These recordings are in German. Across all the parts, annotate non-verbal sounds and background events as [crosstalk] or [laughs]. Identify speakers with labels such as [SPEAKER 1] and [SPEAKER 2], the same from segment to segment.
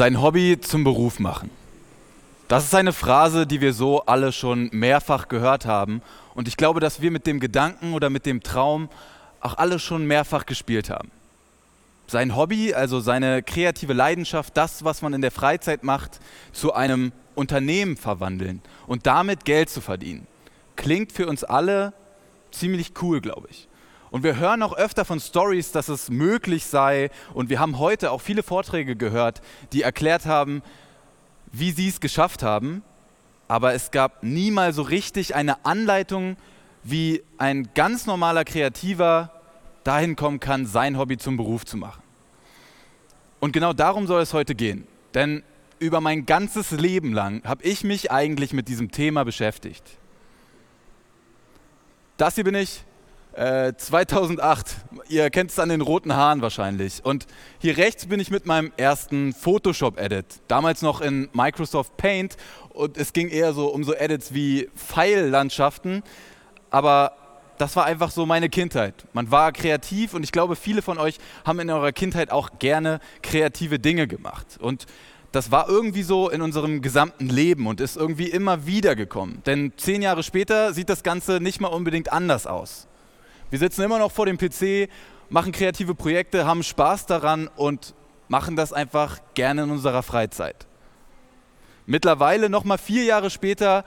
[SPEAKER 1] sein Hobby zum Beruf machen. Das ist eine Phrase, die wir so alle schon mehrfach gehört haben. Und ich glaube, dass wir mit dem Gedanken oder mit dem Traum auch alle schon mehrfach gespielt haben. Sein Hobby, also seine kreative Leidenschaft, das, was man in der Freizeit macht, zu einem Unternehmen verwandeln und damit Geld zu verdienen. Klingt für uns alle ziemlich cool, glaube ich. Und wir hören auch öfter von Stories, dass es möglich sei. Und wir haben heute auch viele Vorträge gehört, die erklärt haben, wie sie es geschafft haben. Aber es gab nie mal so richtig eine Anleitung, wie ein ganz normaler Kreativer dahin kommen kann, sein Hobby zum Beruf zu machen. Und genau darum soll es heute gehen. Denn über mein ganzes Leben lang habe ich mich eigentlich mit diesem Thema beschäftigt. Das hier bin ich, 2008. Äh, Ihr kennt es an den roten Haaren wahrscheinlich. Und hier rechts bin ich mit meinem ersten Photoshop-Edit. Damals noch in Microsoft Paint. Und es ging eher so um so Edits wie Pfeillandschaften. Aber das war einfach so meine Kindheit. Man war kreativ und ich glaube, viele von euch haben in eurer Kindheit auch gerne kreative Dinge gemacht. Und das war irgendwie so in unserem gesamten Leben und ist irgendwie immer wieder gekommen. Denn zehn Jahre später sieht das Ganze nicht mal unbedingt anders aus. Wir sitzen immer noch vor dem PC, machen kreative Projekte, haben Spaß daran und machen das einfach gerne in unserer Freizeit. Mittlerweile, noch mal vier Jahre später,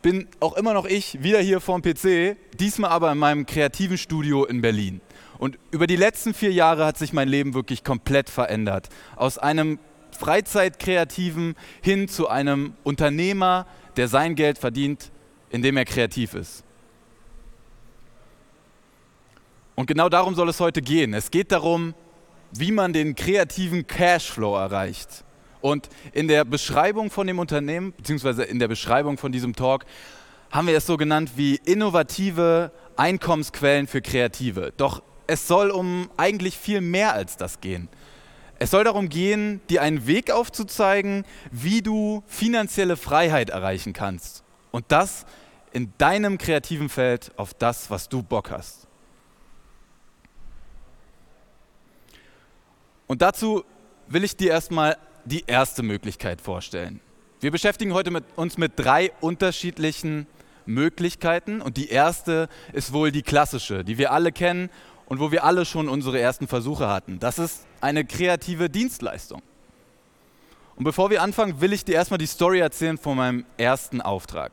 [SPEAKER 1] bin auch immer noch ich wieder hier vorm PC, diesmal aber in meinem kreativen Studio in Berlin. Und über die letzten vier Jahre hat sich mein Leben wirklich komplett verändert. Aus einem Freizeitkreativen hin zu einem Unternehmer, der sein Geld verdient, indem er kreativ ist. Und genau darum soll es heute gehen. Es geht darum, wie man den kreativen Cashflow erreicht. Und in der Beschreibung von dem Unternehmen, beziehungsweise in der Beschreibung von diesem Talk, haben wir es so genannt wie innovative Einkommensquellen für Kreative. Doch es soll um eigentlich viel mehr als das gehen. Es soll darum gehen, dir einen Weg aufzuzeigen, wie du finanzielle Freiheit erreichen kannst. Und das in deinem kreativen Feld auf das, was du Bock hast. Und dazu will ich dir erstmal die erste Möglichkeit vorstellen. Wir beschäftigen heute mit, uns mit drei unterschiedlichen Möglichkeiten und die erste ist wohl die klassische, die wir alle kennen und wo wir alle schon unsere ersten Versuche hatten. Das ist eine kreative Dienstleistung. Und bevor wir anfangen, will ich dir erstmal die Story erzählen von meinem ersten Auftrag.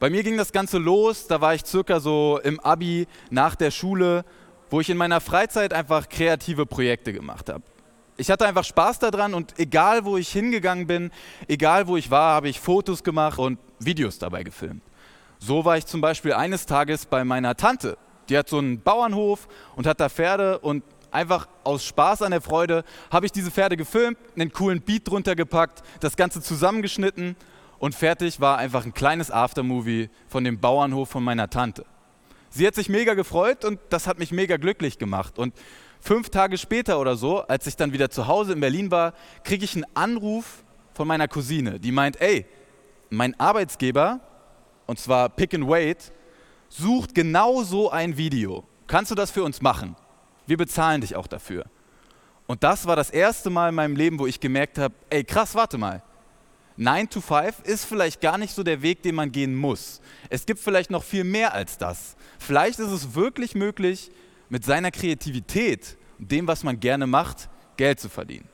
[SPEAKER 1] Bei mir ging das Ganze los, da war ich circa so im Abi nach der Schule, wo ich in meiner Freizeit einfach kreative Projekte gemacht habe ich hatte einfach Spaß daran und egal wo ich hingegangen bin, egal wo ich war, habe ich Fotos gemacht und Videos dabei gefilmt. So war ich zum Beispiel eines Tages bei meiner Tante. Die hat so einen Bauernhof und hat da Pferde und einfach aus Spaß an der Freude habe ich diese Pferde gefilmt, einen coolen Beat drunter gepackt, das Ganze zusammengeschnitten und fertig war einfach ein kleines Aftermovie von dem Bauernhof von meiner Tante. Sie hat sich mega gefreut und das hat mich mega glücklich gemacht. Und fünf Tage später oder so, als ich dann wieder zu Hause in Berlin war, kriege ich einen Anruf von meiner Cousine, die meint, ey, mein Arbeitsgeber, und zwar Pick and Wait, sucht genau so ein Video. Kannst du das für uns machen? Wir bezahlen dich auch dafür. Und das war das erste Mal in meinem Leben, wo ich gemerkt habe, ey, krass, warte mal. 9 to 5 ist vielleicht gar nicht so der Weg, den man gehen muss. Es gibt vielleicht noch viel mehr als das. Vielleicht ist es wirklich möglich, mit seiner Kreativität und dem, was man gerne macht, Geld zu verdienen.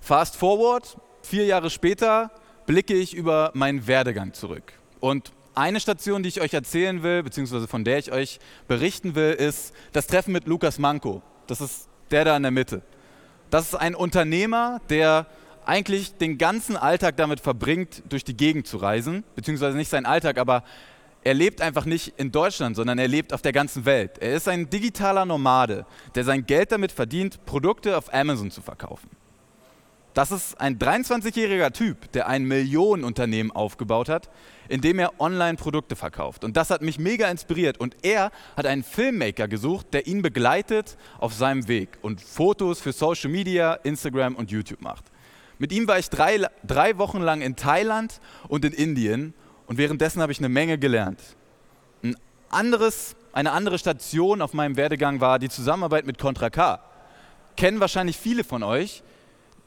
[SPEAKER 1] Fast forward, vier Jahre später blicke ich über meinen Werdegang zurück. Und eine Station, die ich euch erzählen will, beziehungsweise von der ich euch berichten will, ist das Treffen mit Lukas Manko. Das ist der da in der Mitte. Das ist ein Unternehmer, der eigentlich den ganzen Alltag damit verbringt, durch die Gegend zu reisen, beziehungsweise nicht sein Alltag, aber er lebt einfach nicht in Deutschland, sondern er lebt auf der ganzen Welt. Er ist ein digitaler Nomade, der sein Geld damit verdient, Produkte auf Amazon zu verkaufen. Das ist ein 23-jähriger Typ, der ein Millionenunternehmen aufgebaut hat, in dem er Online-Produkte verkauft. Und das hat mich mega inspiriert. Und er hat einen Filmmaker gesucht, der ihn begleitet auf seinem Weg und Fotos für Social Media, Instagram und YouTube macht. Mit ihm war ich drei, drei Wochen lang in Thailand und in Indien und währenddessen habe ich eine Menge gelernt. Ein anderes, eine andere Station auf meinem Werdegang war die Zusammenarbeit mit Contra K. kennen wahrscheinlich viele von euch.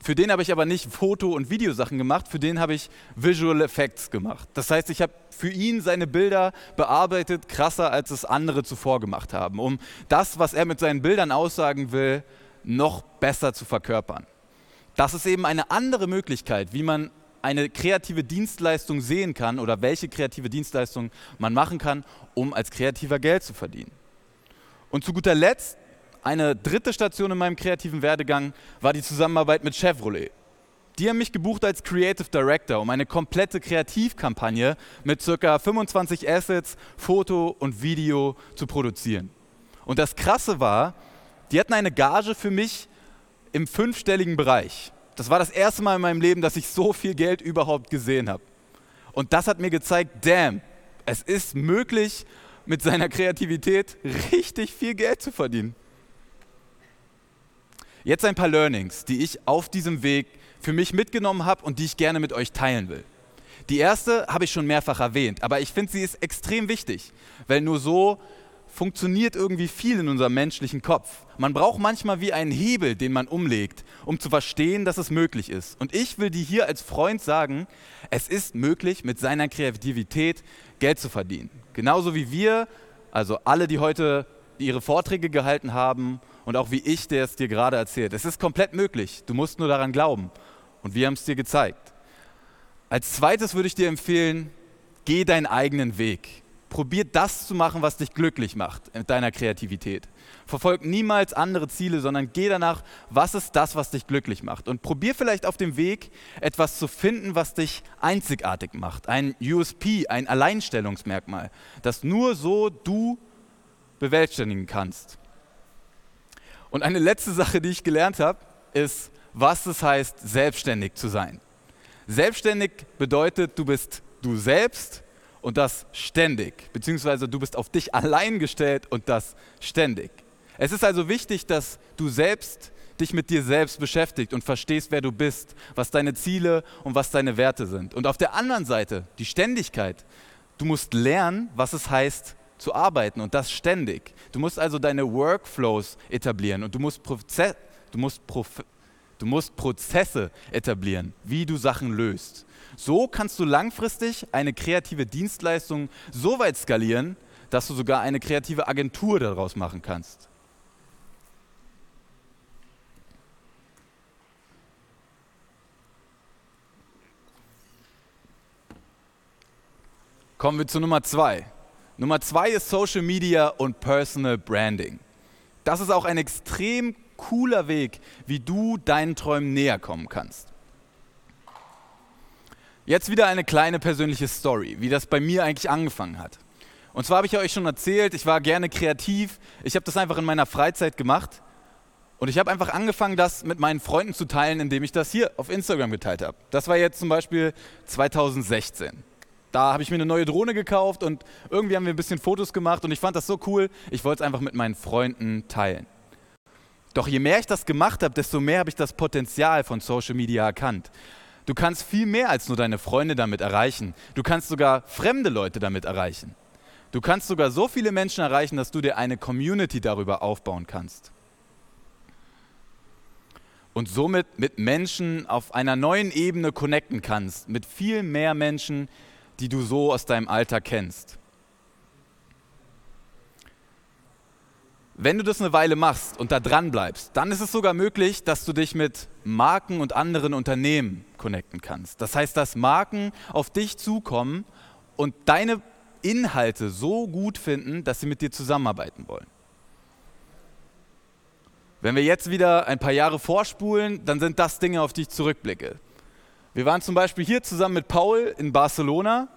[SPEAKER 1] Für den habe ich aber nicht Foto- und Videosachen gemacht, für den habe ich Visual Effects gemacht. Das heißt, ich habe für ihn seine Bilder bearbeitet, krasser als es andere zuvor gemacht haben, um das, was er mit seinen Bildern aussagen will, noch besser zu verkörpern. Das ist eben eine andere Möglichkeit, wie man eine kreative Dienstleistung sehen kann oder welche kreative Dienstleistung man machen kann, um als Kreativer Geld zu verdienen. Und zu guter Letzt eine dritte Station in meinem kreativen Werdegang war die Zusammenarbeit mit Chevrolet. Die haben mich gebucht als Creative Director, um eine komplette Kreativkampagne mit ca. 25 Assets, Foto und Video zu produzieren. Und das Krasse war, die hatten eine Gage für mich im fünfstelligen Bereich. Das war das erste Mal in meinem Leben, dass ich so viel Geld überhaupt gesehen habe. Und das hat mir gezeigt, damn, es ist möglich, mit seiner Kreativität richtig viel Geld zu verdienen. Jetzt ein paar Learnings, die ich auf diesem Weg für mich mitgenommen habe und die ich gerne mit euch teilen will. Die erste habe ich schon mehrfach erwähnt, aber ich finde, sie ist extrem wichtig, weil nur so funktioniert irgendwie viel in unserem menschlichen Kopf. Man braucht manchmal wie einen Hebel, den man umlegt, um zu verstehen, dass es möglich ist. Und ich will dir hier als Freund sagen, es ist möglich, mit seiner Kreativität Geld zu verdienen. Genauso wie wir, also alle, die heute ihre Vorträge gehalten haben und auch wie ich, der es dir gerade erzählt. Es ist komplett möglich. Du musst nur daran glauben. Und wir haben es dir gezeigt. Als zweites würde ich dir empfehlen, geh deinen eigenen Weg. Probier das zu machen, was dich glücklich macht mit deiner Kreativität. Verfolg niemals andere Ziele, sondern geh danach, was ist das, was dich glücklich macht. Und probier vielleicht auf dem Weg etwas zu finden, was dich einzigartig macht. Ein USP, ein Alleinstellungsmerkmal, das nur so du bewerkstelligen kannst. Und eine letzte Sache, die ich gelernt habe, ist, was es heißt, selbstständig zu sein. Selbstständig bedeutet, du bist du selbst und das ständig, beziehungsweise du bist auf dich allein gestellt und das ständig. Es ist also wichtig, dass du selbst dich mit dir selbst beschäftigt und verstehst, wer du bist, was deine Ziele und was deine Werte sind. Und auf der anderen Seite, die Ständigkeit. Du musst lernen, was es heißt, zu arbeiten und das ständig. Du musst also deine Workflows etablieren und du musst, Proze du musst, du musst Prozesse etablieren, wie du Sachen löst. So kannst du langfristig eine kreative Dienstleistung so weit skalieren, dass du sogar eine kreative Agentur daraus machen kannst. Kommen wir zu Nummer zwei. Nummer zwei ist Social Media und Personal Branding. Das ist auch ein extrem cooler Weg, wie du deinen Träumen näher kommen kannst. Jetzt wieder eine kleine persönliche Story, wie das bei mir eigentlich angefangen hat. Und zwar habe ich euch schon erzählt, ich war gerne kreativ. Ich habe das einfach in meiner Freizeit gemacht. Und ich habe einfach angefangen, das mit meinen Freunden zu teilen, indem ich das hier auf Instagram geteilt habe. Das war jetzt zum Beispiel 2016. Da habe ich mir eine neue Drohne gekauft und irgendwie haben wir ein bisschen Fotos gemacht und ich fand das so cool, ich wollte es einfach mit meinen Freunden teilen. Doch je mehr ich das gemacht habe, desto mehr habe ich das Potenzial von Social Media erkannt. Du kannst viel mehr als nur deine Freunde damit erreichen. Du kannst sogar fremde Leute damit erreichen. Du kannst sogar so viele Menschen erreichen, dass du dir eine Community darüber aufbauen kannst. Und somit mit Menschen auf einer neuen Ebene connecten kannst, mit viel mehr Menschen, die du so aus deinem Alltag kennst. Wenn du das eine Weile machst und da dran bleibst, dann ist es sogar möglich, dass du dich mit Marken und anderen Unternehmen connecten kannst. Das heißt, dass Marken auf dich zukommen und deine Inhalte so gut finden, dass sie mit dir zusammenarbeiten wollen. Wenn wir jetzt wieder ein paar Jahre vorspulen, dann sind das Dinge, auf die ich zurückblicke. Wir waren zum Beispiel hier zusammen mit Paul in Barcelona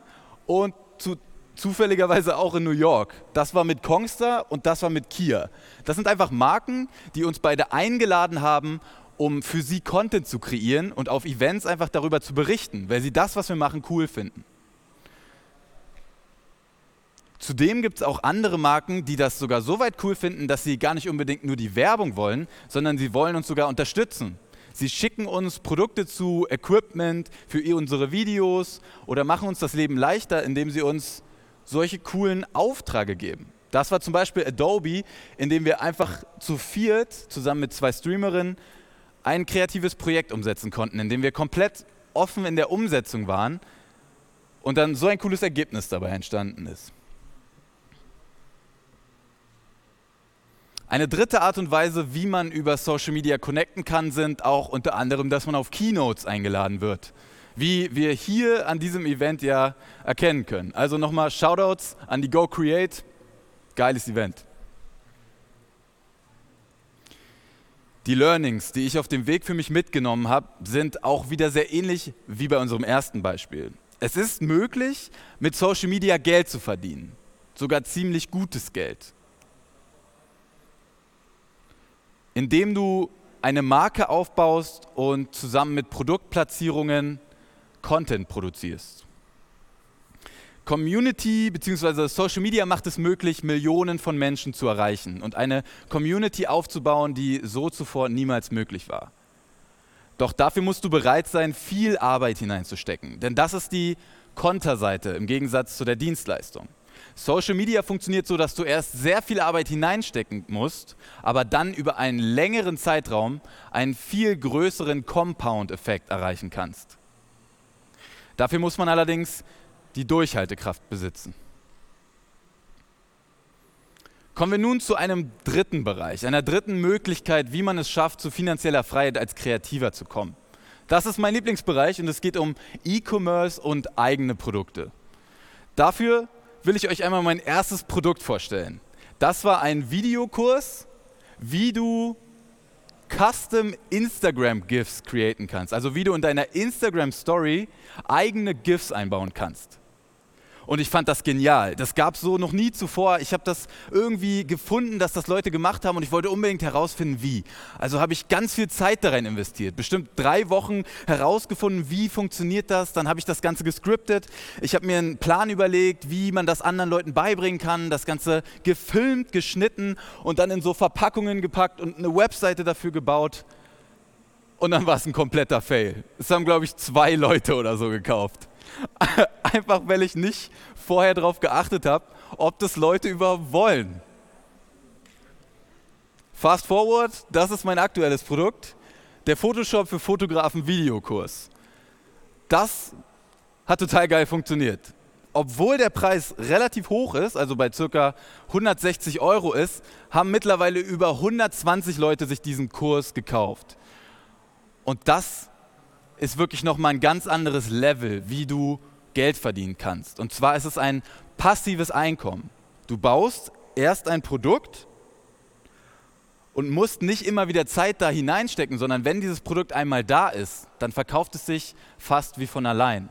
[SPEAKER 1] und zu zufälligerweise auch in New York. Das war mit Kongster und das war mit Kia. Das sind einfach Marken, die uns beide eingeladen haben, um für sie Content zu kreieren und auf Events einfach darüber zu berichten, weil sie das, was wir machen, cool finden. Zudem gibt es auch andere Marken, die das sogar so weit cool finden, dass sie gar nicht unbedingt nur die Werbung wollen, sondern sie wollen uns sogar unterstützen. Sie schicken uns Produkte zu, Equipment für unsere Videos oder machen uns das Leben leichter, indem sie uns solche coolen Aufträge geben. Das war zum Beispiel Adobe, in dem wir einfach zu viert, zusammen mit zwei Streamerinnen, ein kreatives Projekt umsetzen konnten, in dem wir komplett offen in der Umsetzung waren und dann so ein cooles Ergebnis dabei entstanden ist. Eine dritte Art und Weise, wie man über Social Media connecten kann, sind auch unter anderem, dass man auf Keynotes eingeladen wird. Wie wir hier an diesem Event ja erkennen können. Also nochmal Shoutouts an die Go Create. Geiles Event. Die Learnings, die ich auf dem Weg für mich mitgenommen habe, sind auch wieder sehr ähnlich wie bei unserem ersten Beispiel. Es ist möglich, mit Social Media Geld zu verdienen. Sogar ziemlich gutes Geld. indem du eine Marke aufbaust und zusammen mit Produktplatzierungen Content produzierst. Community bzw. Social Media macht es möglich, Millionen von Menschen zu erreichen und eine Community aufzubauen, die so zuvor niemals möglich war. Doch dafür musst du bereit sein, viel Arbeit hineinzustecken, denn das ist die Konterseite im Gegensatz zu der Dienstleistung. Social Media funktioniert so, dass du erst sehr viel Arbeit hineinstecken musst, aber dann über einen längeren Zeitraum einen viel größeren Compound-Effekt erreichen kannst. Dafür muss man allerdings die Durchhaltekraft besitzen. Kommen wir nun zu einem dritten Bereich, einer dritten Möglichkeit, wie man es schafft, zu finanzieller Freiheit als Kreativer zu kommen. Das ist mein Lieblingsbereich und es geht um E-Commerce und eigene Produkte. Dafür will ich euch einmal mein erstes Produkt vorstellen. Das war ein Videokurs, wie du Custom Instagram GIFs createn kannst. Also wie du in deiner Instagram Story eigene GIFs einbauen kannst. Und ich fand das genial. Das gab es so noch nie zuvor. Ich habe das irgendwie gefunden, dass das Leute gemacht haben und ich wollte unbedingt herausfinden, wie. Also habe ich ganz viel Zeit darin investiert. Bestimmt drei Wochen herausgefunden, wie funktioniert das. Dann habe ich das Ganze gescriptet. Ich habe mir einen Plan überlegt, wie man das anderen Leuten beibringen kann. Das Ganze gefilmt, geschnitten und dann in so Verpackungen gepackt und eine Webseite dafür gebaut. Und dann war es ein kompletter Fail. Es haben, glaube ich, zwei Leute oder so gekauft. [laughs] Einfach weil ich nicht vorher darauf geachtet habe, ob das Leute überhaupt wollen. Fast forward, das ist mein aktuelles Produkt, der Photoshop für Fotografen Videokurs. Das hat total geil funktioniert. Obwohl der Preis relativ hoch ist, also bei ca. 160 Euro ist, haben mittlerweile über 120 Leute sich diesen Kurs gekauft. Und das ist wirklich nochmal ein ganz anderes Level, wie du Geld verdienen kannst. Und zwar ist es ein passives Einkommen. Du baust erst ein Produkt und musst nicht immer wieder Zeit da hineinstecken, sondern wenn dieses Produkt einmal da ist, dann verkauft es sich fast wie von allein.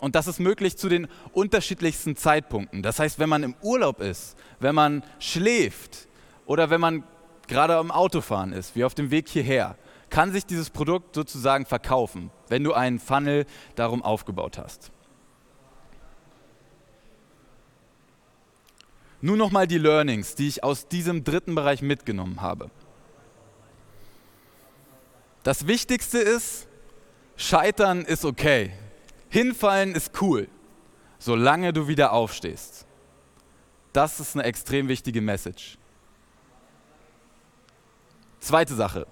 [SPEAKER 1] Und das ist möglich zu den unterschiedlichsten Zeitpunkten. Das heißt, wenn man im Urlaub ist, wenn man schläft oder wenn man gerade am Autofahren ist, wie auf dem Weg hierher, kann sich dieses Produkt sozusagen verkaufen, wenn du einen Funnel darum aufgebaut hast. Nun nochmal die Learnings, die ich aus diesem dritten Bereich mitgenommen habe. Das Wichtigste ist, Scheitern ist okay. Hinfallen ist cool, solange du wieder aufstehst. Das ist eine extrem wichtige Message. Zweite Sache.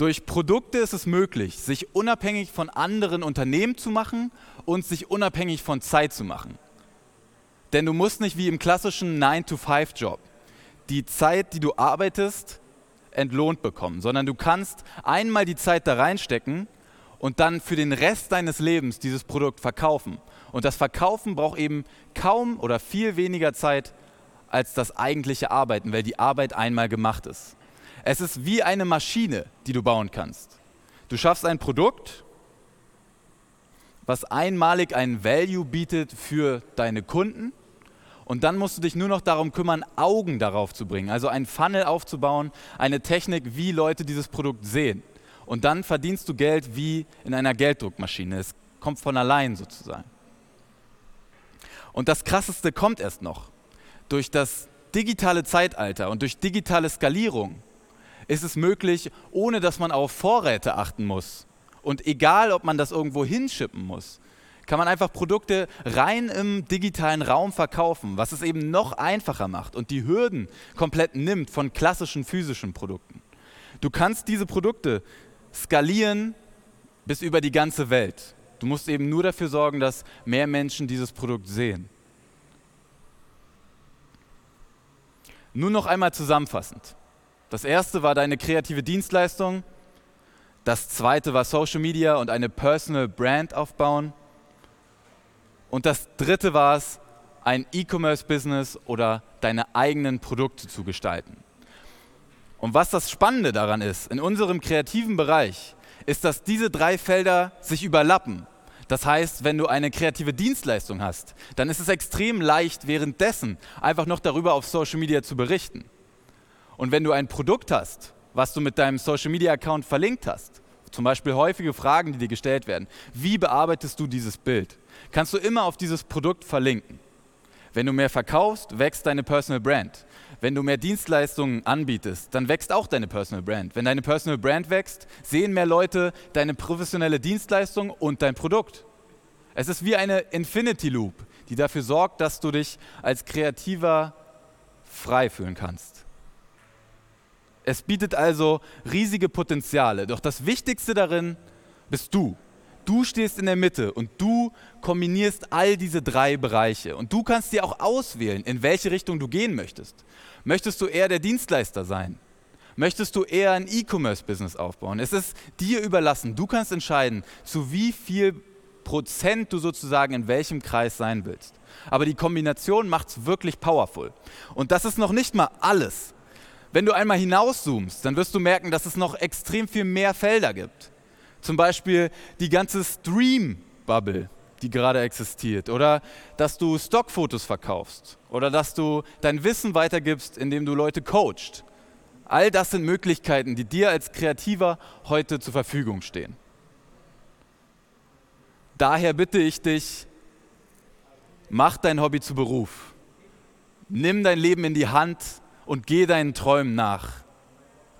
[SPEAKER 1] Durch Produkte ist es möglich, sich unabhängig von anderen Unternehmen zu machen und sich unabhängig von Zeit zu machen. Denn du musst nicht wie im klassischen 9-to-5-Job die Zeit, die du arbeitest, entlohnt bekommen, sondern du kannst einmal die Zeit da reinstecken und dann für den Rest deines Lebens dieses Produkt verkaufen. Und das Verkaufen braucht eben kaum oder viel weniger Zeit als das eigentliche Arbeiten, weil die Arbeit einmal gemacht ist. Es ist wie eine Maschine, die du bauen kannst. Du schaffst ein Produkt, was einmalig einen Value bietet für deine Kunden. Und dann musst du dich nur noch darum kümmern, Augen darauf zu bringen. Also einen Funnel aufzubauen, eine Technik, wie Leute dieses Produkt sehen. Und dann verdienst du Geld wie in einer Gelddruckmaschine. Es kommt von allein sozusagen. Und das Krasseste kommt erst noch. Durch das digitale Zeitalter und durch digitale Skalierung ist es möglich, ohne dass man auf Vorräte achten muss. Und egal, ob man das irgendwo hinschippen muss, kann man einfach Produkte rein im digitalen Raum verkaufen, was es eben noch einfacher macht und die Hürden komplett nimmt von klassischen physischen Produkten. Du kannst diese Produkte skalieren bis über die ganze Welt. Du musst eben nur dafür sorgen, dass mehr Menschen dieses Produkt sehen. Nun noch einmal zusammenfassend. Das erste war deine kreative Dienstleistung. Das zweite war Social Media und eine Personal Brand aufbauen. Und das dritte war es, ein E-Commerce-Business oder deine eigenen Produkte zu gestalten. Und was das Spannende daran ist, in unserem kreativen Bereich, ist, dass diese drei Felder sich überlappen. Das heißt, wenn du eine kreative Dienstleistung hast, dann ist es extrem leicht, währenddessen einfach noch darüber auf Social Media zu berichten. Und wenn du ein Produkt hast, was du mit deinem Social Media Account verlinkt hast, zum Beispiel häufige Fragen, die dir gestellt werden, wie bearbeitest du dieses Bild, kannst du immer auf dieses Produkt verlinken. Wenn du mehr verkaufst, wächst deine Personal Brand. Wenn du mehr Dienstleistungen anbietest, dann wächst auch deine Personal Brand. Wenn deine Personal Brand wächst, sehen mehr Leute deine professionelle Dienstleistung und dein Produkt. Es ist wie eine Infinity Loop, die dafür sorgt, dass du dich als Kreativer frei fühlen kannst. Es bietet also riesige Potenziale, doch das Wichtigste darin bist du. Du stehst in der Mitte und du kombinierst all diese drei Bereiche. Und du kannst dir auch auswählen, in welche Richtung du gehen möchtest. Möchtest du eher der Dienstleister sein? Möchtest du eher ein E-Commerce-Business aufbauen? Es ist dir überlassen. Du kannst entscheiden, zu wie viel Prozent du sozusagen in welchem Kreis sein willst. Aber die Kombination macht es wirklich powerful. Und das ist noch nicht mal alles. Wenn du einmal hinauszoomst, dann wirst du merken, dass es noch extrem viel mehr Felder gibt. Zum Beispiel die ganze Stream-Bubble, die gerade existiert. Oder dass du Stockfotos verkaufst. Oder dass du dein Wissen weitergibst, indem du Leute coachst. All das sind Möglichkeiten, die dir als Kreativer heute zur Verfügung stehen. Daher bitte ich dich, mach dein Hobby zu Beruf. Nimm dein Leben in die Hand und geh deinen Träumen nach.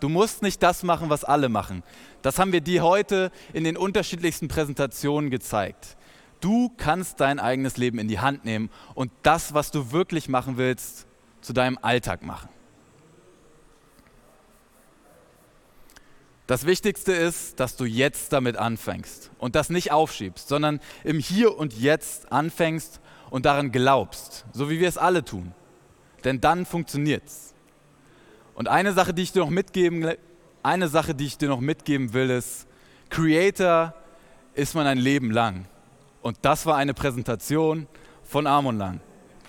[SPEAKER 1] Du musst nicht das machen, was alle machen. Das haben wir dir heute in den unterschiedlichsten Präsentationen gezeigt. Du kannst dein eigenes Leben in die Hand nehmen und das, was du wirklich machen willst, zu deinem Alltag machen. Das Wichtigste ist, dass du jetzt damit anfängst und das nicht aufschiebst, sondern im Hier und Jetzt anfängst und daran glaubst, so wie wir es alle tun. Denn dann funktioniert's. Und eine Sache, die ich dir noch mitgeben, eine Sache, die ich dir noch mitgeben will, ist, Creator ist man ein Leben lang. Und das war eine Präsentation von Arm und Lang.